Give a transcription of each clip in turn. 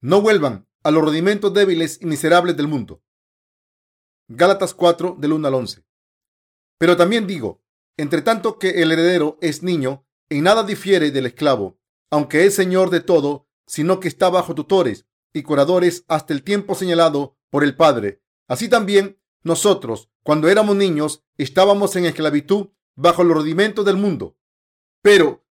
no vuelvan a los rudimentos débiles y miserables del mundo. Gálatas 4 del 1 al 11. Pero también digo, entre tanto que el heredero es niño, en nada difiere del esclavo, aunque es señor de todo, sino que está bajo tutores y curadores hasta el tiempo señalado por el Padre. Así también nosotros, cuando éramos niños, estábamos en esclavitud bajo los rudimentos del mundo. Pero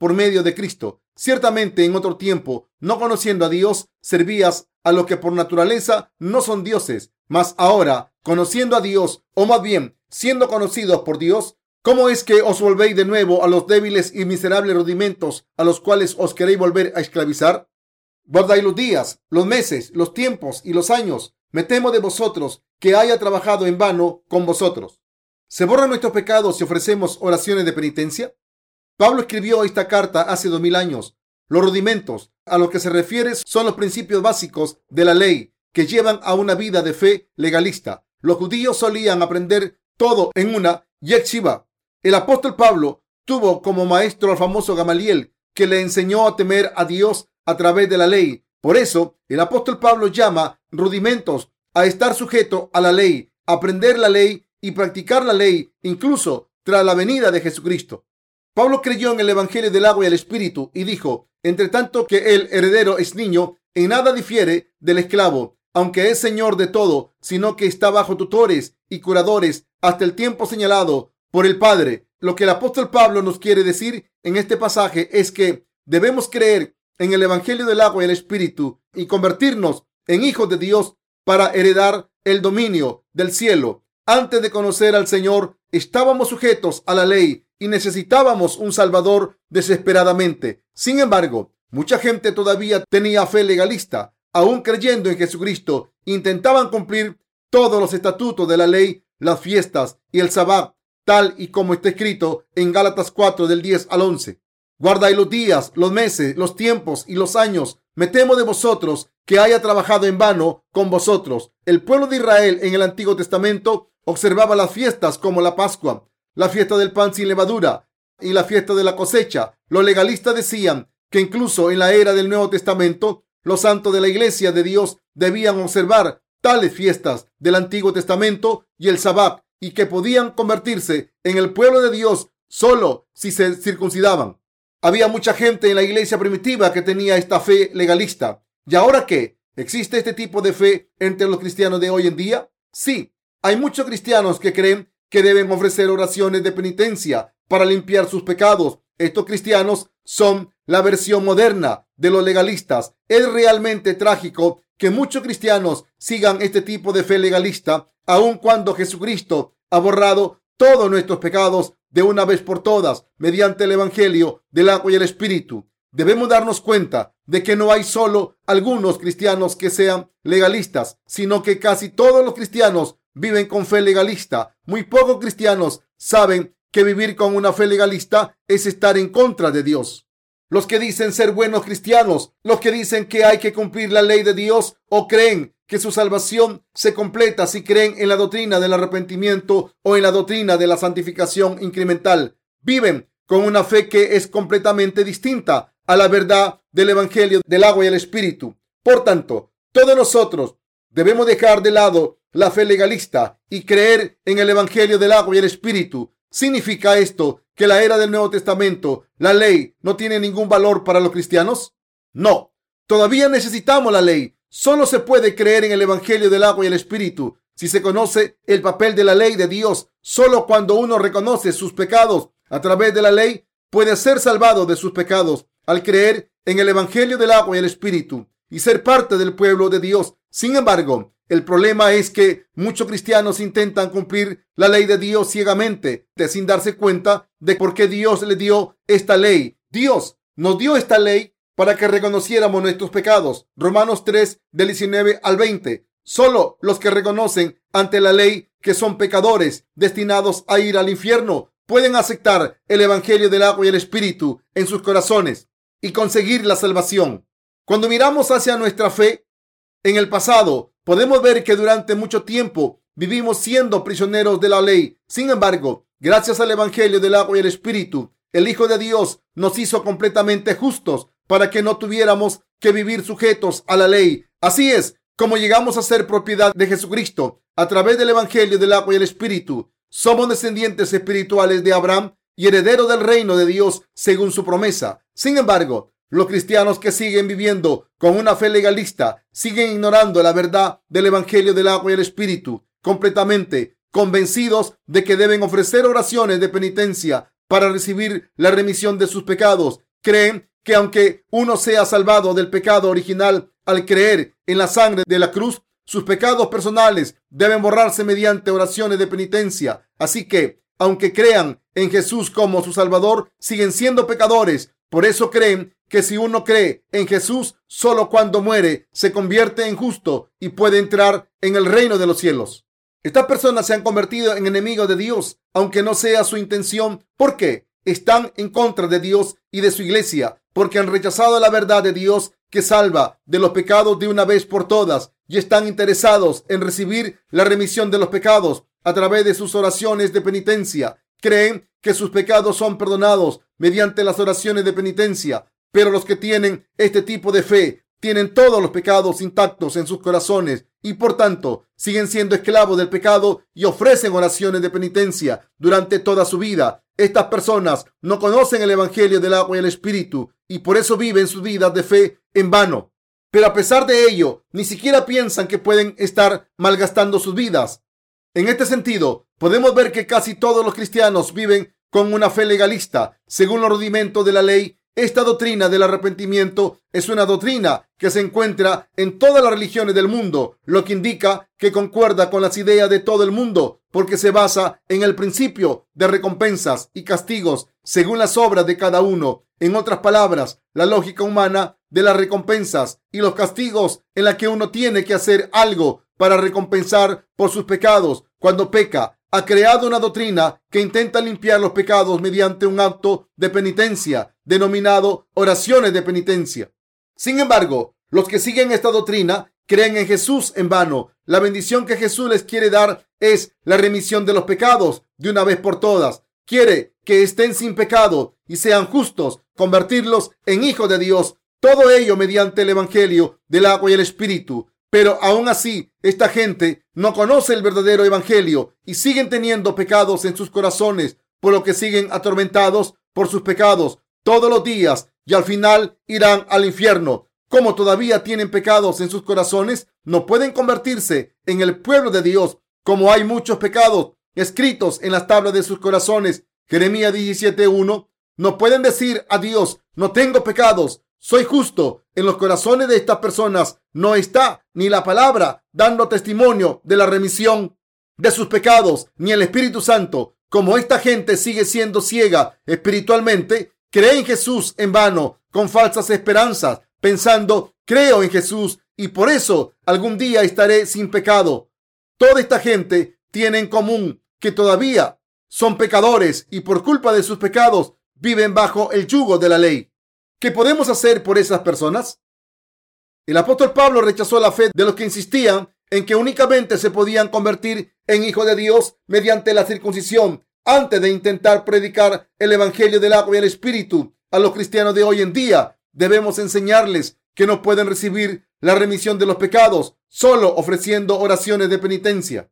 por medio de Cristo. Ciertamente en otro tiempo, no conociendo a Dios, servías a los que por naturaleza no son dioses, mas ahora, conociendo a Dios, o más bien, siendo conocidos por Dios, ¿cómo es que os volvéis de nuevo a los débiles y miserables rudimentos a los cuales os queréis volver a esclavizar? Guardáis los días, los meses, los tiempos y los años. Me temo de vosotros que haya trabajado en vano con vosotros. ¿Se borran nuestros pecados si ofrecemos oraciones de penitencia? Pablo escribió esta carta hace dos mil años. Los rudimentos a los que se refiere son los principios básicos de la ley que llevan a una vida de fe legalista. Los judíos solían aprender todo en una yeshiva. El apóstol Pablo tuvo como maestro al famoso Gamaliel, que le enseñó a temer a Dios a través de la ley. Por eso, el apóstol Pablo llama rudimentos a estar sujeto a la ley, aprender la ley y practicar la ley, incluso tras la venida de Jesucristo. Pablo creyó en el Evangelio del agua y el Espíritu y dijo, entre tanto que el heredero es niño, en nada difiere del esclavo, aunque es señor de todo, sino que está bajo tutores y curadores hasta el tiempo señalado por el Padre. Lo que el apóstol Pablo nos quiere decir en este pasaje es que debemos creer en el Evangelio del agua y el Espíritu y convertirnos en hijos de Dios para heredar el dominio del cielo. Antes de conocer al Señor, estábamos sujetos a la ley y necesitábamos un Salvador desesperadamente. Sin embargo, mucha gente todavía tenía fe legalista. Aún creyendo en Jesucristo, intentaban cumplir todos los estatutos de la ley, las fiestas y el sabbat, tal y como está escrito en Gálatas 4 del 10 al 11. Guardáis los días, los meses, los tiempos y los años. Me temo de vosotros que haya trabajado en vano con vosotros. El pueblo de Israel en el Antiguo Testamento observaba las fiestas como la Pascua, la fiesta del pan sin levadura y la fiesta de la cosecha. Los legalistas decían que incluso en la era del Nuevo Testamento, los santos de la iglesia de Dios debían observar tales fiestas del Antiguo Testamento y el Sabbat y que podían convertirse en el pueblo de Dios solo si se circuncidaban. Había mucha gente en la iglesia primitiva que tenía esta fe legalista. ¿Y ahora qué? ¿Existe este tipo de fe entre los cristianos de hoy en día? Sí, hay muchos cristianos que creen que deben ofrecer oraciones de penitencia para limpiar sus pecados. Estos cristianos son la versión moderna de los legalistas. Es realmente trágico que muchos cristianos sigan este tipo de fe legalista, aun cuando Jesucristo ha borrado todos nuestros pecados de una vez por todas mediante el Evangelio del agua y el Espíritu. Debemos darnos cuenta de que no hay solo algunos cristianos que sean legalistas, sino que casi todos los cristianos viven con fe legalista. Muy pocos cristianos saben que vivir con una fe legalista es estar en contra de Dios. Los que dicen ser buenos cristianos, los que dicen que hay que cumplir la ley de Dios o creen que su salvación se completa si creen en la doctrina del arrepentimiento o en la doctrina de la santificación incremental, viven con una fe que es completamente distinta a la verdad del Evangelio del agua y el Espíritu. Por tanto, todos nosotros debemos dejar de lado la fe legalista y creer en el Evangelio del agua y el Espíritu. ¿Significa esto que la era del Nuevo Testamento, la ley, no tiene ningún valor para los cristianos? No, todavía necesitamos la ley. Solo se puede creer en el Evangelio del agua y el Espíritu si se conoce el papel de la ley de Dios. Solo cuando uno reconoce sus pecados a través de la ley puede ser salvado de sus pecados al creer en el Evangelio del agua y el Espíritu y ser parte del pueblo de Dios. Sin embargo, el problema es que muchos cristianos intentan cumplir la ley de Dios ciegamente, sin darse cuenta de por qué Dios le dio esta ley. Dios nos dio esta ley para que reconociéramos nuestros pecados. Romanos 3, del 19 al 20. Solo los que reconocen ante la ley que son pecadores destinados a ir al infierno pueden aceptar el Evangelio del agua y el Espíritu en sus corazones y conseguir la salvación. Cuando miramos hacia nuestra fe en el pasado, podemos ver que durante mucho tiempo vivimos siendo prisioneros de la ley. Sin embargo, gracias al Evangelio del agua y el Espíritu, el Hijo de Dios nos hizo completamente justos para que no tuviéramos que vivir sujetos a la ley. Así es como llegamos a ser propiedad de Jesucristo a través del Evangelio del agua y el Espíritu. Somos descendientes espirituales de Abraham y herederos del reino de Dios según su promesa. Sin embargo, los cristianos que siguen viviendo con una fe legalista siguen ignorando la verdad del Evangelio del agua y el Espíritu completamente, convencidos de que deben ofrecer oraciones de penitencia para recibir la remisión de sus pecados. Creen que aunque uno sea salvado del pecado original al creer en la sangre de la cruz, sus pecados personales deben borrarse mediante oraciones de penitencia. Así que, aunque crean en Jesús como su Salvador, siguen siendo pecadores. Por eso creen que si uno cree en Jesús, solo cuando muere se convierte en justo y puede entrar en el reino de los cielos. Estas personas se han convertido en enemigos de Dios, aunque no sea su intención. ¿Por qué? Están en contra de Dios y de su iglesia, porque han rechazado la verdad de Dios que salva de los pecados de una vez por todas y están interesados en recibir la remisión de los pecados a través de sus oraciones de penitencia. Creen que sus pecados son perdonados mediante las oraciones de penitencia, pero los que tienen este tipo de fe tienen todos los pecados intactos en sus corazones y por tanto siguen siendo esclavos del pecado y ofrecen oraciones de penitencia durante toda su vida. Estas personas no conocen el Evangelio del agua y el Espíritu y por eso viven sus vidas de fe en vano. Pero a pesar de ello, ni siquiera piensan que pueden estar malgastando sus vidas. En este sentido, podemos ver que casi todos los cristianos viven con una fe legalista, según los rudimentos de la ley esta doctrina del arrepentimiento es una doctrina que se encuentra en todas las religiones del mundo, lo que indica que concuerda con las ideas de todo el mundo, porque se basa en el principio de recompensas y castigos según las obras de cada uno. En otras palabras, la lógica humana de las recompensas y los castigos en la que uno tiene que hacer algo para recompensar por sus pecados cuando peca ha creado una doctrina que intenta limpiar los pecados mediante un acto de penitencia denominado oraciones de penitencia. Sin embargo, los que siguen esta doctrina creen en Jesús en vano. La bendición que Jesús les quiere dar es la remisión de los pecados de una vez por todas. Quiere que estén sin pecado y sean justos, convertirlos en hijos de Dios. Todo ello mediante el Evangelio del agua y el Espíritu. Pero aún así, esta gente no conoce el verdadero evangelio y siguen teniendo pecados en sus corazones, por lo que siguen atormentados por sus pecados todos los días y al final irán al infierno. Como todavía tienen pecados en sus corazones, no pueden convertirse en el pueblo de Dios, como hay muchos pecados escritos en las tablas de sus corazones. Jeremías 17.1. No pueden decir a Dios, no tengo pecados, soy justo. En los corazones de estas personas no está ni la palabra dando testimonio de la remisión de sus pecados, ni el Espíritu Santo. Como esta gente sigue siendo ciega espiritualmente, cree en Jesús en vano, con falsas esperanzas, pensando, creo en Jesús y por eso algún día estaré sin pecado. Toda esta gente tiene en común que todavía son pecadores y por culpa de sus pecados viven bajo el yugo de la ley. ¿Qué podemos hacer por esas personas? El apóstol Pablo rechazó la fe de los que insistían en que únicamente se podían convertir en hijos de Dios mediante la circuncisión antes de intentar predicar el Evangelio del agua y el Espíritu a los cristianos de hoy en día. Debemos enseñarles que no pueden recibir la remisión de los pecados solo ofreciendo oraciones de penitencia.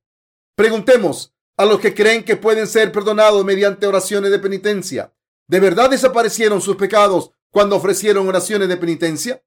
Preguntemos a los que creen que pueden ser perdonados mediante oraciones de penitencia. ¿De verdad desaparecieron sus pecados cuando ofrecieron oraciones de penitencia?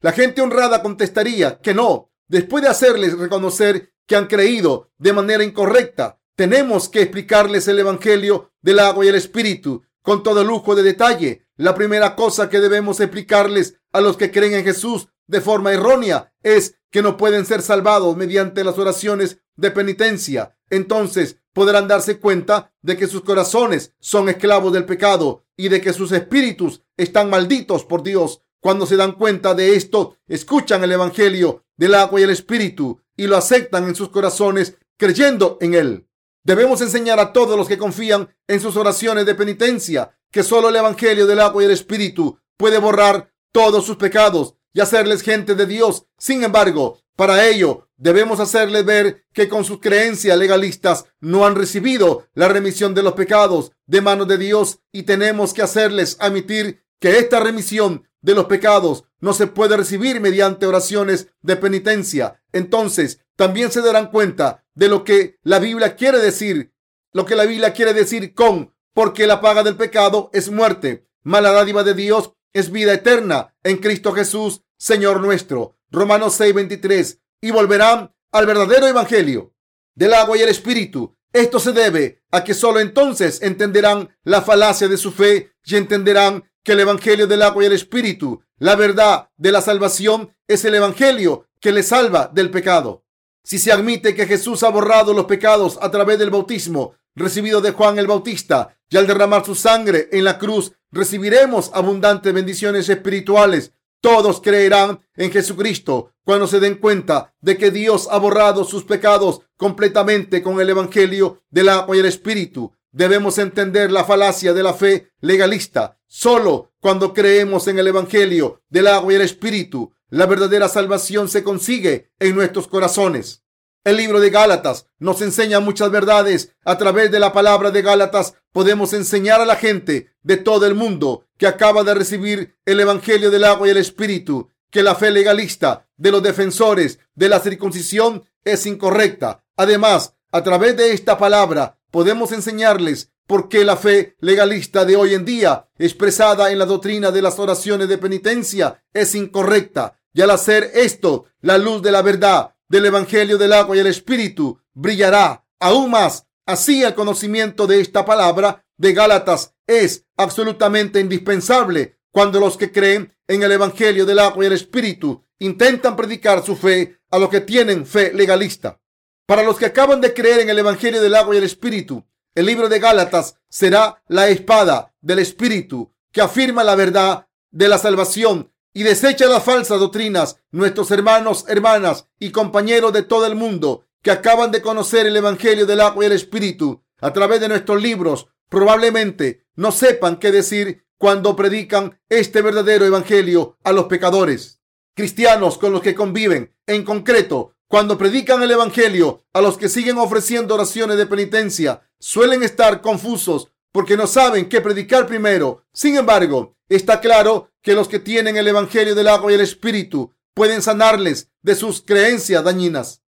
La gente honrada contestaría que no. Después de hacerles reconocer que han creído de manera incorrecta, tenemos que explicarles el Evangelio del agua y el Espíritu con todo lujo de detalle. La primera cosa que debemos explicarles a los que creen en Jesús de forma errónea es que no pueden ser salvados mediante las oraciones de penitencia. Entonces podrán darse cuenta de que sus corazones son esclavos del pecado y de que sus espíritus están malditos por Dios. Cuando se dan cuenta de esto, escuchan el Evangelio del agua y el Espíritu y lo aceptan en sus corazones creyendo en Él. Debemos enseñar a todos los que confían en sus oraciones de penitencia que solo el Evangelio del agua y el Espíritu puede borrar todos sus pecados y hacerles gente de Dios. Sin embargo, para ello debemos hacerles ver que con sus creencias legalistas no han recibido la remisión de los pecados de manos de Dios y tenemos que hacerles admitir que esta remisión de los pecados no se puede recibir mediante oraciones de penitencia. Entonces, también se darán cuenta de lo que la Biblia quiere decir, lo que la Biblia quiere decir con porque la paga del pecado es muerte, mala dádiva de Dios es vida eterna en Cristo Jesús, Señor nuestro. Romanos 6:23. Y volverán al verdadero evangelio del agua y el espíritu. Esto se debe a que solo entonces entenderán la falacia de su fe y entenderán que el evangelio del agua y el espíritu, la verdad de la salvación, es el evangelio que les salva del pecado. Si se admite que Jesús ha borrado los pecados a través del bautismo recibido de Juan el Bautista y al derramar su sangre en la cruz, recibiremos abundantes bendiciones espirituales. Todos creerán en Jesucristo cuando se den cuenta de que Dios ha borrado sus pecados completamente con el Evangelio del agua y el Espíritu. Debemos entender la falacia de la fe legalista. Solo cuando creemos en el Evangelio del agua y el Espíritu, la verdadera salvación se consigue en nuestros corazones. El libro de Gálatas nos enseña muchas verdades. A través de la palabra de Gálatas podemos enseñar a la gente de todo el mundo que acaba de recibir el Evangelio del agua y el Espíritu que la fe legalista de los defensores de la circuncisión es incorrecta. Además, a través de esta palabra podemos enseñarles por qué la fe legalista de hoy en día, expresada en la doctrina de las oraciones de penitencia, es incorrecta. Y al hacer esto, la luz de la verdad del Evangelio del agua y el Espíritu brillará aún más. Así el conocimiento de esta palabra de Gálatas es absolutamente indispensable cuando los que creen en el Evangelio del agua y el Espíritu intentan predicar su fe a los que tienen fe legalista. Para los que acaban de creer en el Evangelio del agua y el Espíritu, el libro de Gálatas será la espada del Espíritu que afirma la verdad de la salvación y desecha las falsas doctrinas, nuestros hermanos, hermanas y compañeros de todo el mundo que acaban de conocer el Evangelio del agua y el Espíritu a través de nuestros libros, probablemente no sepan qué decir cuando predican este verdadero Evangelio a los pecadores. Cristianos con los que conviven, en concreto, cuando predican el Evangelio a los que siguen ofreciendo oraciones de penitencia, suelen estar confusos porque no saben qué predicar primero. Sin embargo, está claro que los que tienen el Evangelio del agua y el Espíritu pueden sanarles de sus creencias dañinas.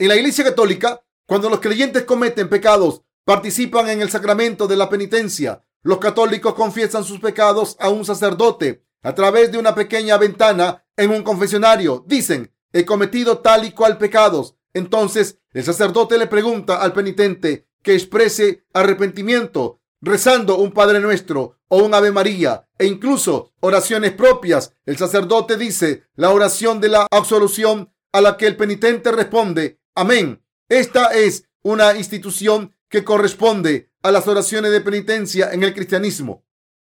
En la Iglesia Católica, cuando los creyentes cometen pecados, participan en el sacramento de la penitencia. Los católicos confiesan sus pecados a un sacerdote a través de una pequeña ventana en un confesionario. Dicen, he cometido tal y cual pecados. Entonces el sacerdote le pregunta al penitente que exprese arrepentimiento rezando un Padre Nuestro o un Ave María e incluso oraciones propias. El sacerdote dice la oración de la absolución a la que el penitente responde, amén. Esta es una institución que corresponde a las oraciones de penitencia en el cristianismo.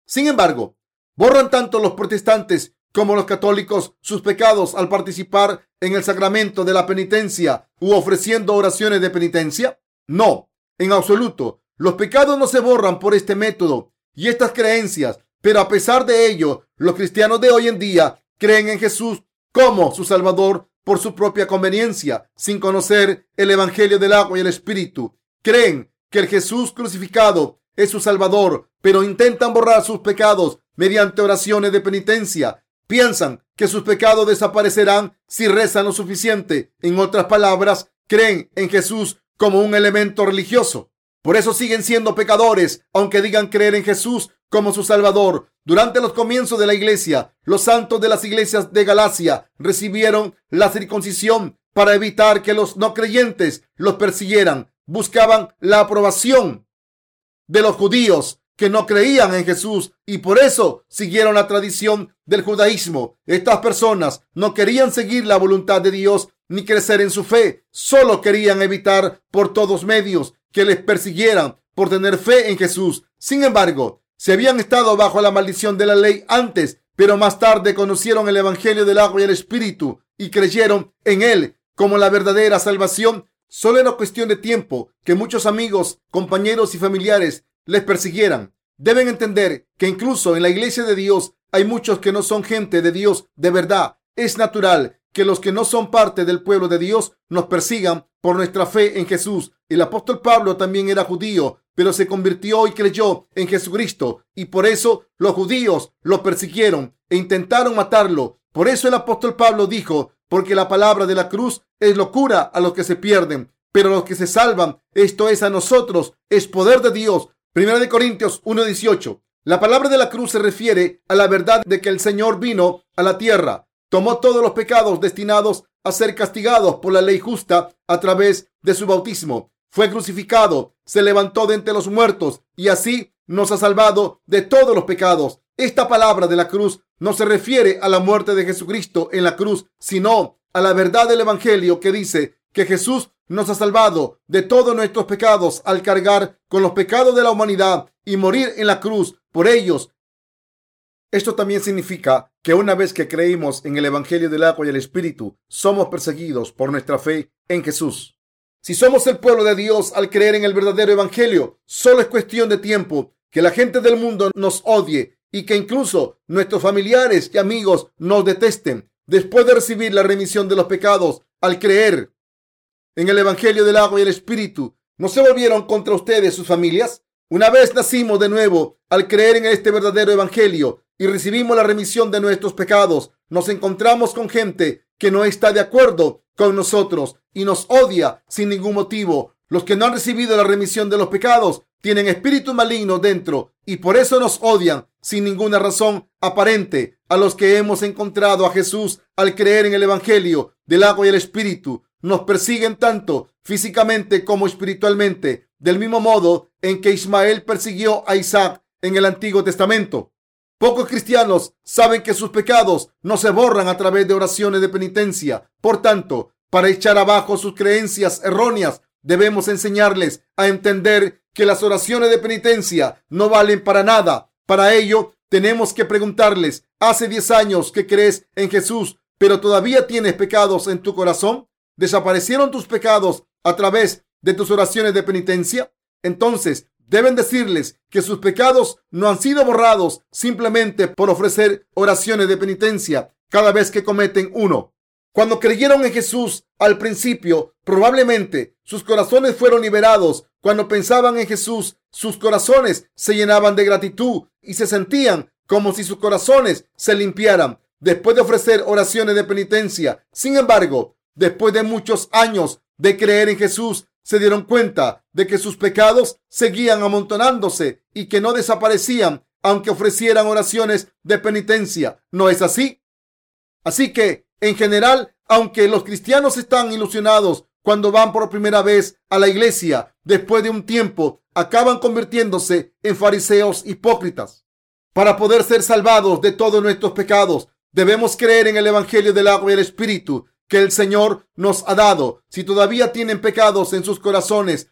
Sin embargo, borran tanto los protestantes como los católicos sus pecados al participar en el sacramento de la penitencia u ofreciendo oraciones de penitencia? No, en absoluto. Los pecados no se borran por este método y estas creencias, pero a pesar de ello, los cristianos de hoy en día creen en Jesús como su Salvador por su propia conveniencia, sin conocer el Evangelio del agua y el Espíritu. Creen que el Jesús crucificado es su Salvador, pero intentan borrar sus pecados mediante oraciones de penitencia. Piensan que sus pecados desaparecerán si rezan lo suficiente. En otras palabras, creen en Jesús como un elemento religioso. Por eso siguen siendo pecadores, aunque digan creer en Jesús como su Salvador. Durante los comienzos de la iglesia, los santos de las iglesias de Galacia recibieron la circuncisión para evitar que los no creyentes los persiguieran. Buscaban la aprobación de los judíos que no creían en Jesús y por eso siguieron la tradición del judaísmo. Estas personas no querían seguir la voluntad de Dios ni crecer en su fe, solo querían evitar por todos medios que les persiguieran por tener fe en Jesús. Sin embargo, se habían estado bajo la maldición de la ley antes, pero más tarde conocieron el Evangelio del agua y el Espíritu y creyeron en él como la verdadera salvación, solo era cuestión de tiempo que muchos amigos, compañeros y familiares les persiguieran. Deben entender que incluso en la iglesia de Dios hay muchos que no son gente de Dios de verdad. Es natural que los que no son parte del pueblo de Dios nos persigan por nuestra fe en Jesús. El apóstol Pablo también era judío, pero se convirtió y creyó en Jesucristo y por eso los judíos lo persiguieron e intentaron matarlo. Por eso el apóstol Pablo dijo, porque la palabra de la cruz es locura a los que se pierden, pero a los que se salvan, esto es a nosotros, es poder de Dios. Primera de Corintios 1:18. La palabra de la cruz se refiere a la verdad de que el Señor vino a la tierra tomó todos los pecados destinados a ser castigados por la ley justa a través de su bautismo. Fue crucificado, se levantó de entre los muertos y así nos ha salvado de todos los pecados. Esta palabra de la cruz no se refiere a la muerte de Jesucristo en la cruz, sino a la verdad del Evangelio que dice que Jesús nos ha salvado de todos nuestros pecados al cargar con los pecados de la humanidad y morir en la cruz por ellos esto también significa que una vez que creímos en el Evangelio del agua y el Espíritu, somos perseguidos por nuestra fe en Jesús. Si somos el pueblo de Dios al creer en el verdadero Evangelio, solo es cuestión de tiempo que la gente del mundo nos odie y que incluso nuestros familiares y amigos nos detesten después de recibir la remisión de los pecados al creer en el Evangelio del agua y el Espíritu. ¿No se volvieron contra ustedes sus familias? Una vez nacimos de nuevo al creer en este verdadero Evangelio y recibimos la remisión de nuestros pecados, nos encontramos con gente que no está de acuerdo con nosotros y nos odia sin ningún motivo. Los que no han recibido la remisión de los pecados tienen espíritu maligno dentro y por eso nos odian sin ninguna razón aparente. A los que hemos encontrado a Jesús al creer en el Evangelio del agua y el Espíritu, nos persiguen tanto físicamente como espiritualmente, del mismo modo en que Ismael persiguió a Isaac en el Antiguo Testamento. Pocos cristianos saben que sus pecados no se borran a través de oraciones de penitencia. Por tanto, para echar abajo sus creencias erróneas, debemos enseñarles a entender que las oraciones de penitencia no valen para nada. Para ello, tenemos que preguntarles, hace 10 años que crees en Jesús, pero todavía tienes pecados en tu corazón. ¿Desaparecieron tus pecados a través de tus oraciones de penitencia? Entonces, Deben decirles que sus pecados no han sido borrados simplemente por ofrecer oraciones de penitencia cada vez que cometen uno. Cuando creyeron en Jesús al principio, probablemente sus corazones fueron liberados. Cuando pensaban en Jesús, sus corazones se llenaban de gratitud y se sentían como si sus corazones se limpiaran después de ofrecer oraciones de penitencia. Sin embargo, después de muchos años de creer en Jesús, se dieron cuenta de que sus pecados seguían amontonándose y que no desaparecían aunque ofrecieran oraciones de penitencia. ¿No es así? Así que, en general, aunque los cristianos están ilusionados cuando van por primera vez a la iglesia, después de un tiempo acaban convirtiéndose en fariseos hipócritas. Para poder ser salvados de todos nuestros pecados, debemos creer en el Evangelio del agua y el Espíritu que el Señor nos ha dado. Si todavía tienen pecados en sus corazones,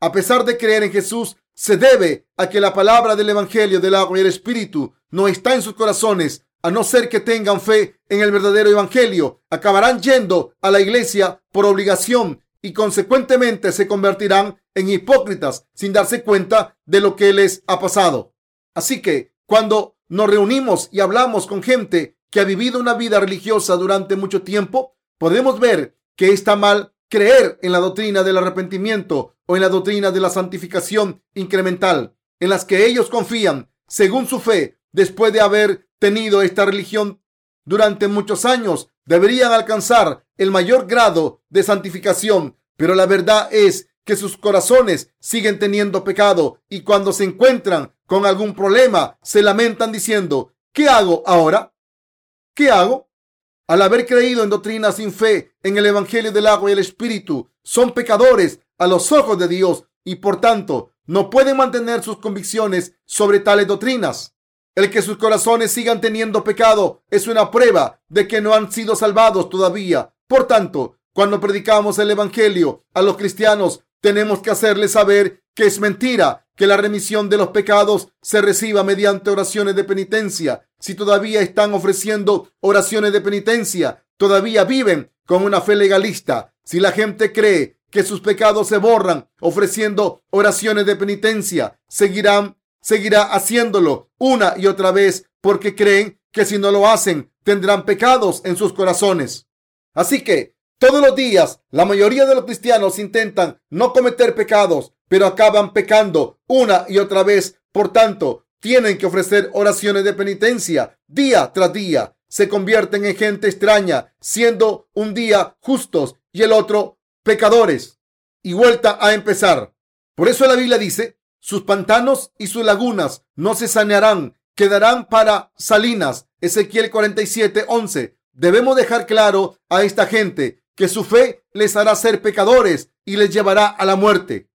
a pesar de creer en Jesús, se debe a que la palabra del Evangelio del agua y el Espíritu no está en sus corazones. A no ser que tengan fe en el verdadero Evangelio, acabarán yendo a la iglesia por obligación y consecuentemente se convertirán en hipócritas sin darse cuenta de lo que les ha pasado. Así que cuando nos reunimos y hablamos con gente que ha vivido una vida religiosa durante mucho tiempo, podemos ver que está mal creer en la doctrina del arrepentimiento o en la doctrina de la santificación incremental, en las que ellos confían según su fe, después de haber tenido esta religión durante muchos años, deberían alcanzar el mayor grado de santificación, pero la verdad es que sus corazones siguen teniendo pecado y cuando se encuentran con algún problema se lamentan diciendo, ¿qué hago ahora? ¿Qué hago? Al haber creído en doctrinas sin fe en el Evangelio del agua y el Espíritu, son pecadores a los ojos de Dios y por tanto no pueden mantener sus convicciones sobre tales doctrinas. El que sus corazones sigan teniendo pecado es una prueba de que no han sido salvados todavía. Por tanto, cuando predicamos el Evangelio a los cristianos, tenemos que hacerles saber que es mentira que la remisión de los pecados se reciba mediante oraciones de penitencia. Si todavía están ofreciendo oraciones de penitencia, todavía viven con una fe legalista. Si la gente cree que sus pecados se borran ofreciendo oraciones de penitencia, seguirán, seguirá haciéndolo una y otra vez porque creen que si no lo hacen tendrán pecados en sus corazones. Así que todos los días la mayoría de los cristianos intentan no cometer pecados, pero acaban pecando una y otra vez. Por tanto, tienen que ofrecer oraciones de penitencia día tras día. Se convierten en gente extraña, siendo un día justos y el otro pecadores. Y vuelta a empezar. Por eso la Biblia dice, sus pantanos y sus lagunas no se sanearán, quedarán para salinas. Ezequiel 47, 11. Debemos dejar claro a esta gente que su fe les hará ser pecadores y les llevará a la muerte.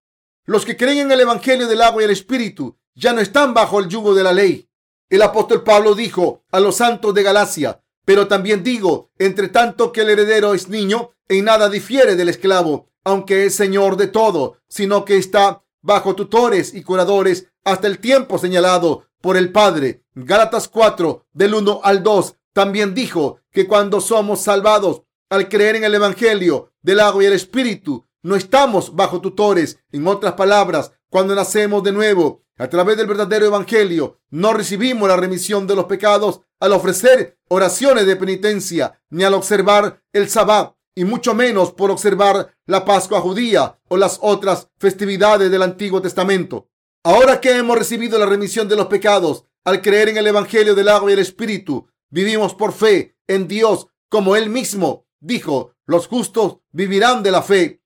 Los que creen en el Evangelio del agua y el Espíritu ya no están bajo el yugo de la ley. El apóstol Pablo dijo a los santos de Galacia, pero también digo, entre tanto que el heredero es niño, en nada difiere del esclavo, aunque es señor de todo, sino que está bajo tutores y curadores hasta el tiempo señalado por el Padre. Gálatas 4, del 1 al 2, también dijo que cuando somos salvados al creer en el Evangelio del agua y el Espíritu, no estamos bajo tutores. En otras palabras, cuando nacemos de nuevo a través del verdadero Evangelio, no recibimos la remisión de los pecados al ofrecer oraciones de penitencia, ni al observar el Sabbat, y mucho menos por observar la Pascua judía o las otras festividades del Antiguo Testamento. Ahora que hemos recibido la remisión de los pecados al creer en el Evangelio del agua y el Espíritu, vivimos por fe en Dios como Él mismo dijo, los justos vivirán de la fe.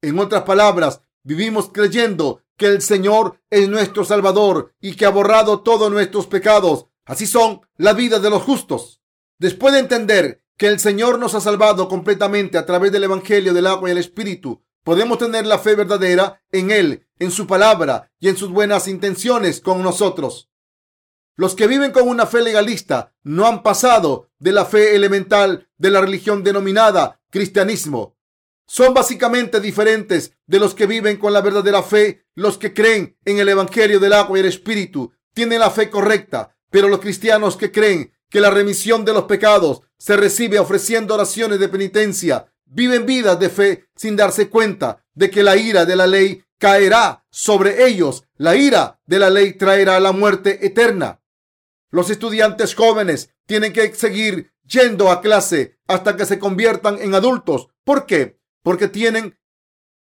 En otras palabras, vivimos creyendo que el Señor es nuestro Salvador y que ha borrado todos nuestros pecados. Así son la vida de los justos. Después de entender que el Señor nos ha salvado completamente a través del Evangelio del agua y el Espíritu, podemos tener la fe verdadera en Él, en su palabra y en sus buenas intenciones con nosotros. Los que viven con una fe legalista no han pasado de la fe elemental de la religión denominada cristianismo. Son básicamente diferentes de los que viven con la verdadera fe. Los que creen en el Evangelio del agua y el Espíritu tienen la fe correcta, pero los cristianos que creen que la remisión de los pecados se recibe ofreciendo oraciones de penitencia viven vidas de fe sin darse cuenta de que la ira de la ley caerá sobre ellos. La ira de la ley traerá la muerte eterna. Los estudiantes jóvenes tienen que seguir yendo a clase hasta que se conviertan en adultos. ¿Por qué? Porque tienen,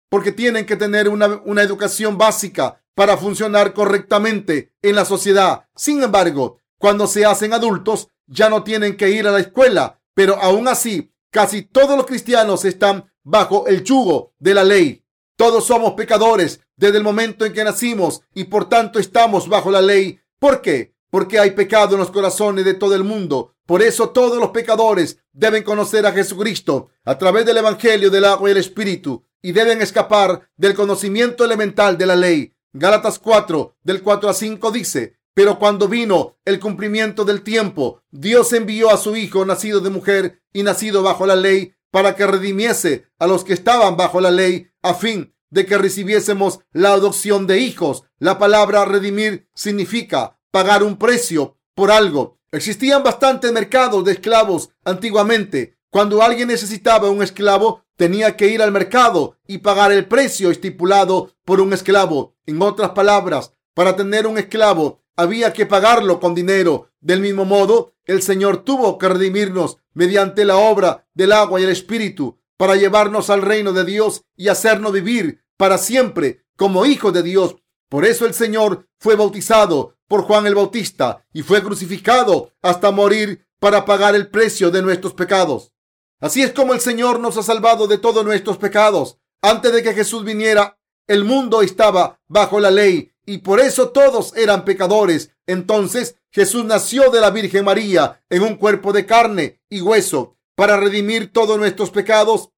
porque tienen que tener una, una educación básica para funcionar correctamente en la sociedad. Sin embargo, cuando se hacen adultos, ya no tienen que ir a la escuela, pero aún así, casi todos los cristianos están bajo el yugo de la ley. Todos somos pecadores desde el momento en que nacimos y por tanto estamos bajo la ley. ¿Por qué? Porque hay pecado en los corazones de todo el mundo. Por eso todos los pecadores deben conocer a Jesucristo a través del Evangelio del agua y el Espíritu y deben escapar del conocimiento elemental de la ley. Gálatas 4, del 4 a 5 dice, pero cuando vino el cumplimiento del tiempo, Dios envió a su Hijo nacido de mujer y nacido bajo la ley para que redimiese a los que estaban bajo la ley a fin de que recibiésemos la adopción de hijos. La palabra redimir significa pagar un precio por algo. Existían bastantes mercados de esclavos antiguamente. Cuando alguien necesitaba un esclavo, tenía que ir al mercado y pagar el precio estipulado por un esclavo. En otras palabras, para tener un esclavo había que pagarlo con dinero. Del mismo modo, el Señor tuvo que redimirnos mediante la obra del agua y el Espíritu para llevarnos al reino de Dios y hacernos vivir para siempre como hijos de Dios. Por eso el Señor fue bautizado por Juan el Bautista y fue crucificado hasta morir para pagar el precio de nuestros pecados. Así es como el Señor nos ha salvado de todos nuestros pecados. Antes de que Jesús viniera, el mundo estaba bajo la ley y por eso todos eran pecadores. Entonces Jesús nació de la Virgen María en un cuerpo de carne y hueso para redimir todos nuestros pecados.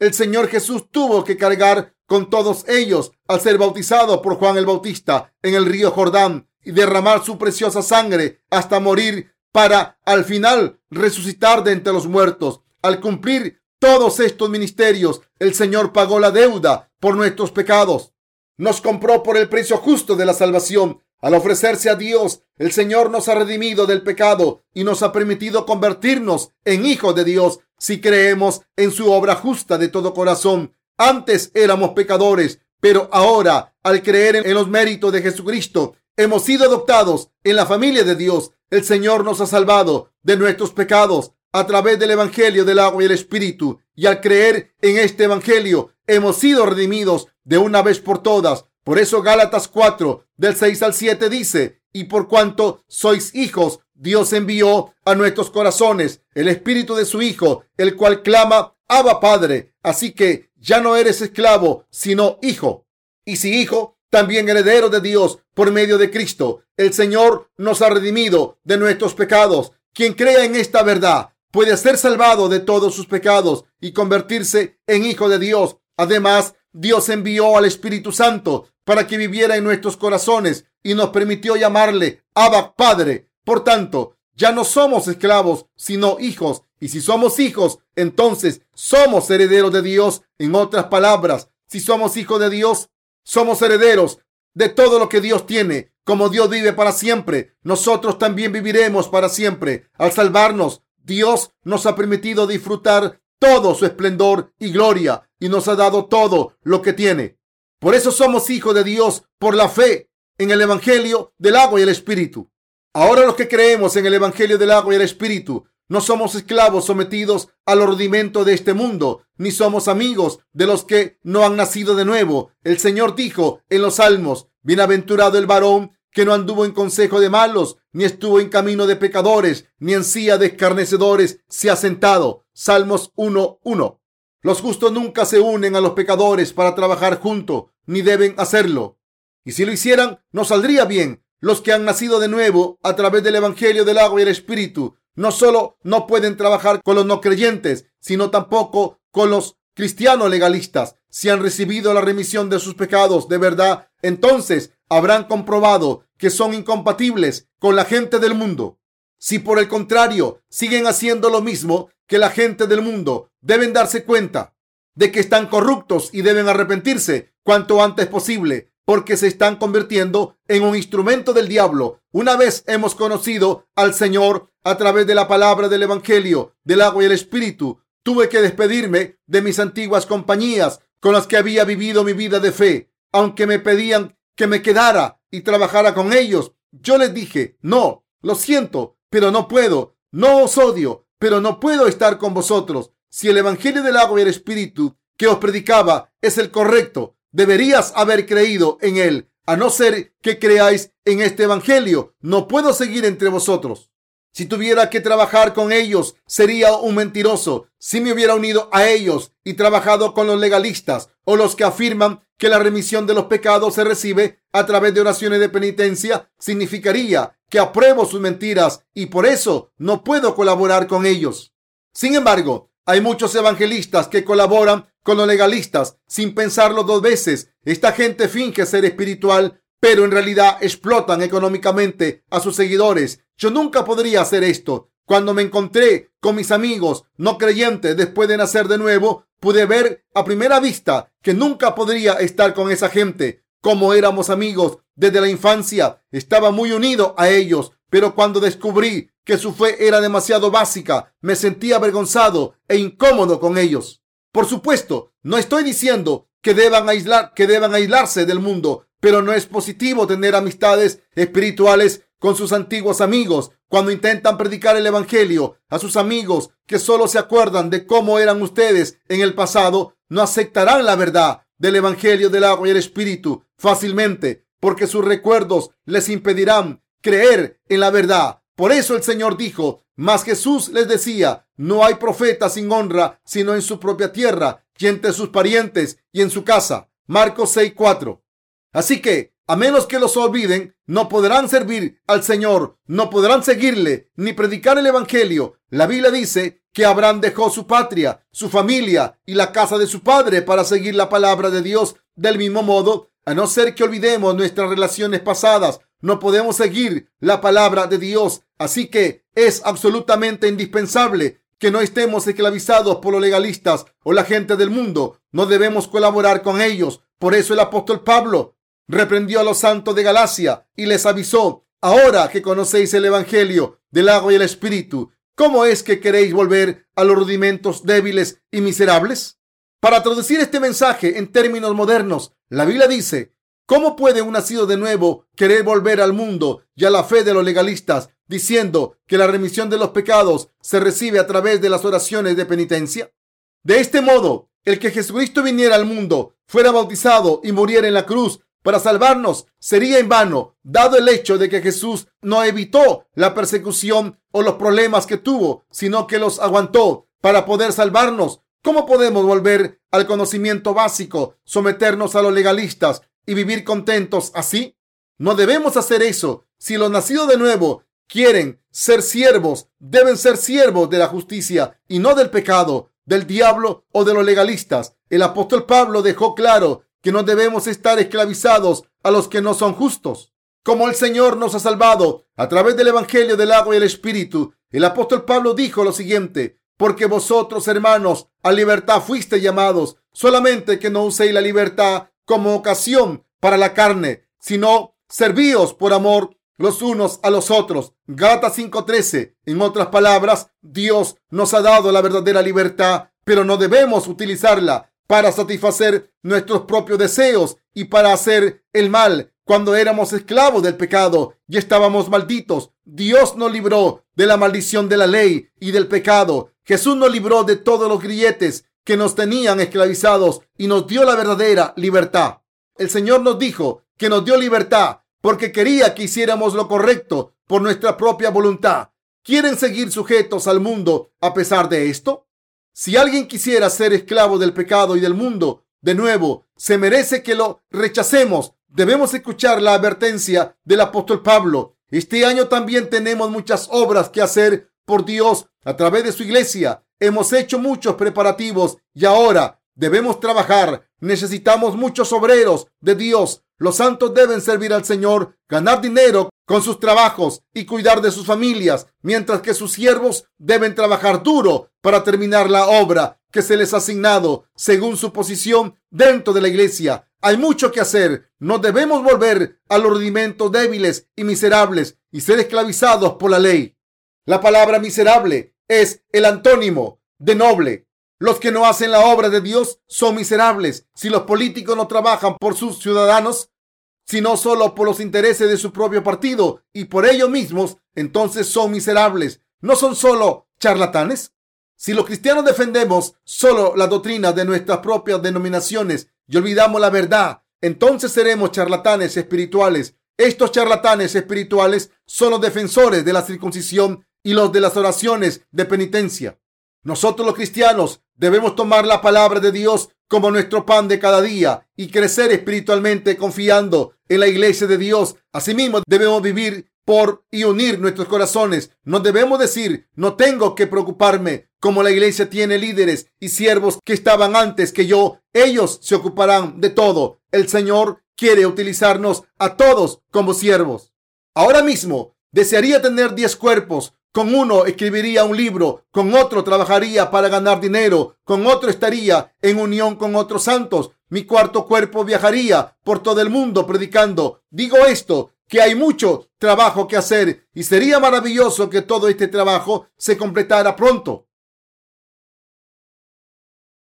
El Señor Jesús tuvo que cargar con todos ellos al ser bautizado por Juan el Bautista en el río Jordán y derramar su preciosa sangre hasta morir para al final resucitar de entre los muertos. Al cumplir todos estos ministerios, el Señor pagó la deuda por nuestros pecados. Nos compró por el precio justo de la salvación. Al ofrecerse a Dios, el Señor nos ha redimido del pecado y nos ha permitido convertirnos en hijos de Dios si creemos en su obra justa de todo corazón. Antes éramos pecadores, pero ahora, al creer en los méritos de Jesucristo, hemos sido adoptados en la familia de Dios. El Señor nos ha salvado de nuestros pecados a través del Evangelio del agua y el Espíritu. Y al creer en este Evangelio, hemos sido redimidos de una vez por todas. Por eso Gálatas 4, del 6 al 7 dice, y por cuanto sois hijos, Dios envió a nuestros corazones el Espíritu de su Hijo, el cual clama, Abba Padre. Así que ya no eres esclavo, sino hijo. Y si hijo, también heredero de Dios por medio de Cristo. El Señor nos ha redimido de nuestros pecados. Quien crea en esta verdad puede ser salvado de todos sus pecados y convertirse en hijo de Dios. Además, Dios envió al Espíritu Santo para que viviera en nuestros corazones y nos permitió llamarle Abba Padre. Por tanto, ya no somos esclavos, sino hijos. Y si somos hijos, entonces somos herederos de Dios. En otras palabras, si somos hijos de Dios, somos herederos de todo lo que Dios tiene. Como Dios vive para siempre, nosotros también viviremos para siempre. Al salvarnos, Dios nos ha permitido disfrutar todo su esplendor y gloria y nos ha dado todo lo que tiene. Por eso somos hijos de Dios por la fe en el Evangelio del agua y el Espíritu. Ahora los que creemos en el Evangelio del agua y el Espíritu no somos esclavos sometidos al rudimento de este mundo, ni somos amigos de los que no han nacido de nuevo. El Señor dijo en los Salmos, Bienaventurado el varón que no anduvo en consejo de malos, ni estuvo en camino de pecadores, ni en silla de escarnecedores se ha sentado. Salmos 1.1. Los justos nunca se unen a los pecadores para trabajar juntos, ni deben hacerlo. Y si lo hicieran, no saldría bien. Los que han nacido de nuevo a través del Evangelio del agua y el Espíritu, no solo no pueden trabajar con los no creyentes, sino tampoco con los cristianos legalistas. Si han recibido la remisión de sus pecados de verdad, entonces habrán comprobado que son incompatibles con la gente del mundo. Si por el contrario siguen haciendo lo mismo que la gente del mundo, deben darse cuenta de que están corruptos y deben arrepentirse cuanto antes posible porque se están convirtiendo en un instrumento del diablo. Una vez hemos conocido al Señor a través de la palabra del Evangelio, del agua y el Espíritu, tuve que despedirme de mis antiguas compañías con las que había vivido mi vida de fe, aunque me pedían que me quedara y trabajara con ellos. Yo les dije, no, lo siento, pero no puedo. No os odio, pero no puedo estar con vosotros. Si el Evangelio del agua y el Espíritu que os predicaba es el correcto, deberías haber creído en él. A no ser que creáis en este Evangelio, no puedo seguir entre vosotros. Si tuviera que trabajar con ellos, sería un mentiroso. Si me hubiera unido a ellos y trabajado con los legalistas o los que afirman que la remisión de los pecados se recibe a través de oraciones de penitencia, significaría que apruebo sus mentiras y por eso no puedo colaborar con ellos. Sin embargo, hay muchos evangelistas que colaboran con los legalistas sin pensarlo dos veces. Esta gente finge ser espiritual, pero en realidad explotan económicamente a sus seguidores. Yo nunca podría hacer esto. Cuando me encontré con mis amigos no creyentes después de nacer de nuevo, pude ver a primera vista que nunca podría estar con esa gente. Como éramos amigos desde la infancia, estaba muy unido a ellos, pero cuando descubrí que su fe era demasiado básica, me sentí avergonzado e incómodo con ellos. Por supuesto, no estoy diciendo que deban aislar, que deban aislarse del mundo, pero no es positivo tener amistades espirituales con sus antiguos amigos cuando intentan predicar el Evangelio a sus amigos que solo se acuerdan de cómo eran ustedes en el pasado, no aceptarán la verdad del Evangelio del agua y el Espíritu fácilmente, porque sus recuerdos les impedirán creer en la verdad. Por eso el Señor dijo, mas Jesús les decía, no hay profeta sin honra, sino en su propia tierra y entre sus parientes y en su casa. Marcos 6:4. Así que, a menos que los olviden, no podrán servir al Señor, no podrán seguirle ni predicar el Evangelio. La Biblia dice que Abraham dejó su patria, su familia y la casa de su padre para seguir la palabra de Dios. Del mismo modo, a no ser que olvidemos nuestras relaciones pasadas, no podemos seguir la palabra de Dios. Así que es absolutamente indispensable que no estemos esclavizados por los legalistas o la gente del mundo. No debemos colaborar con ellos. Por eso el apóstol Pablo reprendió a los santos de Galacia y les avisó, ahora que conocéis el Evangelio del agua y el Espíritu, ¿cómo es que queréis volver a los rudimentos débiles y miserables? Para traducir este mensaje en términos modernos, la Biblia dice, ¿cómo puede un nacido de nuevo querer volver al mundo y a la fe de los legalistas diciendo que la remisión de los pecados se recibe a través de las oraciones de penitencia? De este modo, el que Jesucristo viniera al mundo, fuera bautizado y muriera en la cruz para salvarnos sería en vano, dado el hecho de que Jesús no evitó la persecución o los problemas que tuvo, sino que los aguantó para poder salvarnos. ¿Cómo podemos volver al conocimiento básico, someternos a los legalistas y vivir contentos así? No debemos hacer eso. Si los nacidos de nuevo quieren ser siervos, deben ser siervos de la justicia y no del pecado, del diablo o de los legalistas. El apóstol Pablo dejó claro que no debemos estar esclavizados a los que no son justos. Como el Señor nos ha salvado a través del Evangelio del agua y el Espíritu, el apóstol Pablo dijo lo siguiente, porque vosotros, hermanos, a libertad fuiste llamados, solamente que no uséis la libertad como ocasión para la carne, sino servíos por amor los unos a los otros. Gata 5:13. En otras palabras, Dios nos ha dado la verdadera libertad, pero no debemos utilizarla para satisfacer nuestros propios deseos y para hacer el mal cuando éramos esclavos del pecado y estábamos malditos. Dios nos libró de la maldición de la ley y del pecado. Jesús nos libró de todos los grilletes que nos tenían esclavizados y nos dio la verdadera libertad. El Señor nos dijo que nos dio libertad porque quería que hiciéramos lo correcto por nuestra propia voluntad. ¿Quieren seguir sujetos al mundo a pesar de esto? Si alguien quisiera ser esclavo del pecado y del mundo, de nuevo, se merece que lo rechacemos. Debemos escuchar la advertencia del apóstol Pablo. Este año también tenemos muchas obras que hacer por Dios a través de su iglesia. Hemos hecho muchos preparativos y ahora debemos trabajar. Necesitamos muchos obreros de Dios. Los santos deben servir al Señor, ganar dinero con sus trabajos y cuidar de sus familias, mientras que sus siervos deben trabajar duro para terminar la obra que se les ha asignado según su posición dentro de la iglesia. Hay mucho que hacer. No debemos volver a los rudimentos débiles y miserables y ser esclavizados por la ley. La palabra miserable es el antónimo de noble. Los que no hacen la obra de Dios son miserables. Si los políticos no trabajan por sus ciudadanos, sino solo por los intereses de su propio partido y por ellos mismos, entonces son miserables. ¿No son solo charlatanes? Si los cristianos defendemos solo la doctrina de nuestras propias denominaciones y olvidamos la verdad, entonces seremos charlatanes espirituales. Estos charlatanes espirituales son los defensores de la circuncisión y los de las oraciones de penitencia. Nosotros los cristianos debemos tomar la palabra de Dios como nuestro pan de cada día y crecer espiritualmente confiando en la iglesia de Dios. Asimismo, debemos vivir por y unir nuestros corazones. No debemos decir, no tengo que preocuparme, como la iglesia tiene líderes y siervos que estaban antes que yo. Ellos se ocuparán de todo. El Señor quiere utilizarnos a todos como siervos. Ahora mismo, desearía tener diez cuerpos con uno escribiría un libro, con otro trabajaría para ganar dinero, con otro estaría en unión con otros santos. Mi cuarto cuerpo viajaría por todo el mundo predicando. Digo esto, que hay mucho trabajo que hacer y sería maravilloso que todo este trabajo se completara pronto.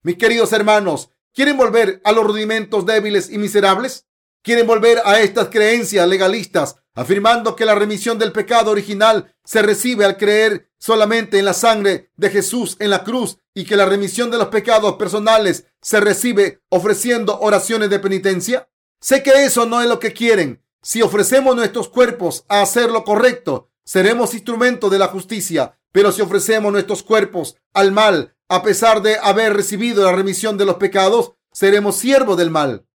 Mis queridos hermanos, ¿quieren volver a los rudimentos débiles y miserables? ¿Quieren volver a estas creencias legalistas afirmando que la remisión del pecado original se recibe al creer solamente en la sangre de Jesús en la cruz y que la remisión de los pecados personales se recibe ofreciendo oraciones de penitencia? Sé que eso no es lo que quieren. Si ofrecemos nuestros cuerpos a hacer lo correcto, seremos instrumentos de la justicia, pero si ofrecemos nuestros cuerpos al mal, a pesar de haber recibido la remisión de los pecados, seremos siervos del mal.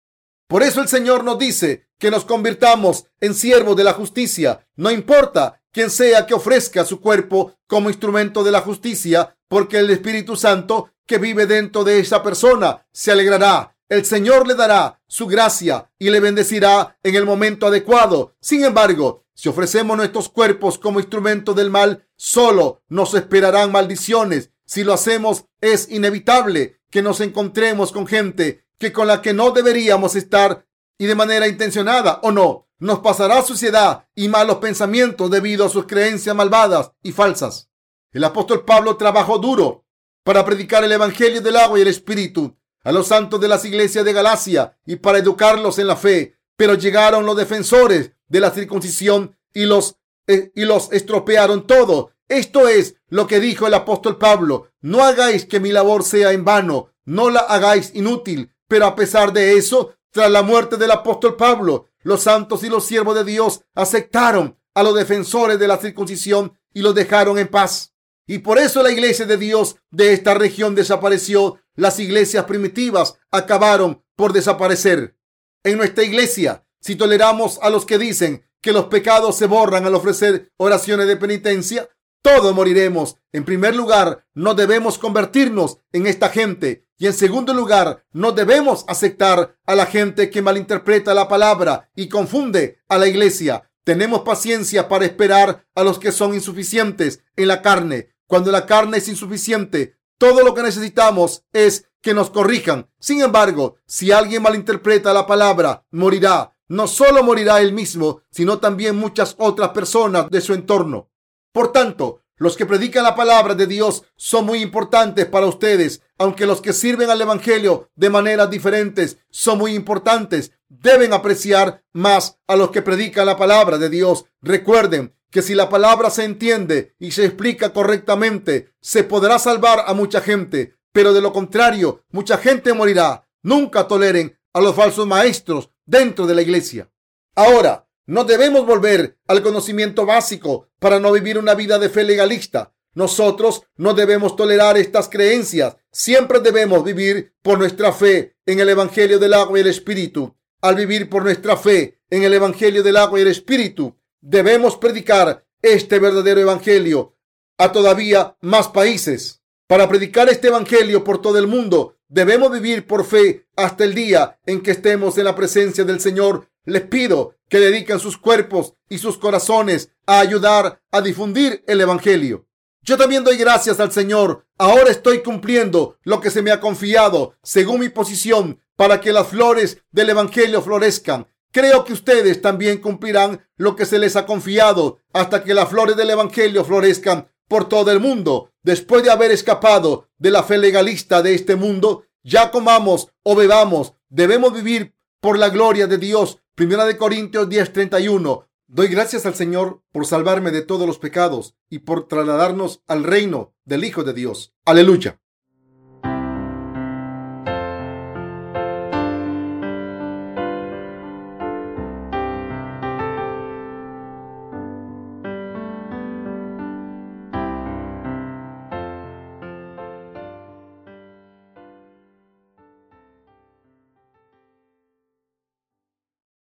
Por eso el Señor nos dice que nos convirtamos en siervos de la justicia. No importa quién sea que ofrezca su cuerpo como instrumento de la justicia, porque el Espíritu Santo que vive dentro de esa persona se alegrará. El Señor le dará su gracia y le bendecirá en el momento adecuado. Sin embargo, si ofrecemos nuestros cuerpos como instrumento del mal, solo nos esperarán maldiciones Si lo hacemos, es inevitable que nos encontremos con gente que con la que no deberíamos estar y de manera intencionada o no, nos pasará suciedad y malos pensamientos debido a sus creencias malvadas y falsas. El apóstol Pablo trabajó duro para predicar el Evangelio del agua y el Espíritu a los santos de las iglesias de Galacia y para educarlos en la fe, pero llegaron los defensores de la circuncisión y los, eh, y los estropearon todo. Esto es lo que dijo el apóstol Pablo. No hagáis que mi labor sea en vano, no la hagáis inútil. Pero a pesar de eso, tras la muerte del apóstol Pablo, los santos y los siervos de Dios aceptaron a los defensores de la circuncisión y los dejaron en paz. Y por eso la iglesia de Dios de esta región desapareció. Las iglesias primitivas acabaron por desaparecer. En nuestra iglesia, si toleramos a los que dicen que los pecados se borran al ofrecer oraciones de penitencia, todos moriremos. En primer lugar, no debemos convertirnos en esta gente. Y en segundo lugar, no debemos aceptar a la gente que malinterpreta la palabra y confunde a la iglesia. Tenemos paciencia para esperar a los que son insuficientes en la carne. Cuando la carne es insuficiente, todo lo que necesitamos es que nos corrijan. Sin embargo, si alguien malinterpreta la palabra, morirá. No solo morirá él mismo, sino también muchas otras personas de su entorno. Por tanto, los que predican la palabra de Dios son muy importantes para ustedes, aunque los que sirven al Evangelio de maneras diferentes son muy importantes. Deben apreciar más a los que predican la palabra de Dios. Recuerden que si la palabra se entiende y se explica correctamente, se podrá salvar a mucha gente, pero de lo contrario, mucha gente morirá. Nunca toleren a los falsos maestros dentro de la iglesia. Ahora, no debemos volver al conocimiento básico para no vivir una vida de fe legalista. Nosotros no debemos tolerar estas creencias. Siempre debemos vivir por nuestra fe en el Evangelio del agua y el Espíritu. Al vivir por nuestra fe en el Evangelio del agua y el Espíritu, debemos predicar este verdadero Evangelio a todavía más países. Para predicar este Evangelio por todo el mundo, debemos vivir por fe hasta el día en que estemos en la presencia del Señor les pido que dediquen sus cuerpos y sus corazones a ayudar a difundir el Evangelio. Yo también doy gracias al Señor. Ahora estoy cumpliendo lo que se me ha confiado según mi posición para que las flores del Evangelio florezcan. Creo que ustedes también cumplirán lo que se les ha confiado hasta que las flores del Evangelio florezcan por todo el mundo. Después de haber escapado de la fe legalista de este mundo, ya comamos o bebamos, debemos vivir por la gloria de Dios Primera de Corintios 10:31. Doy gracias al Señor por salvarme de todos los pecados y por trasladarnos al reino del Hijo de Dios. Aleluya.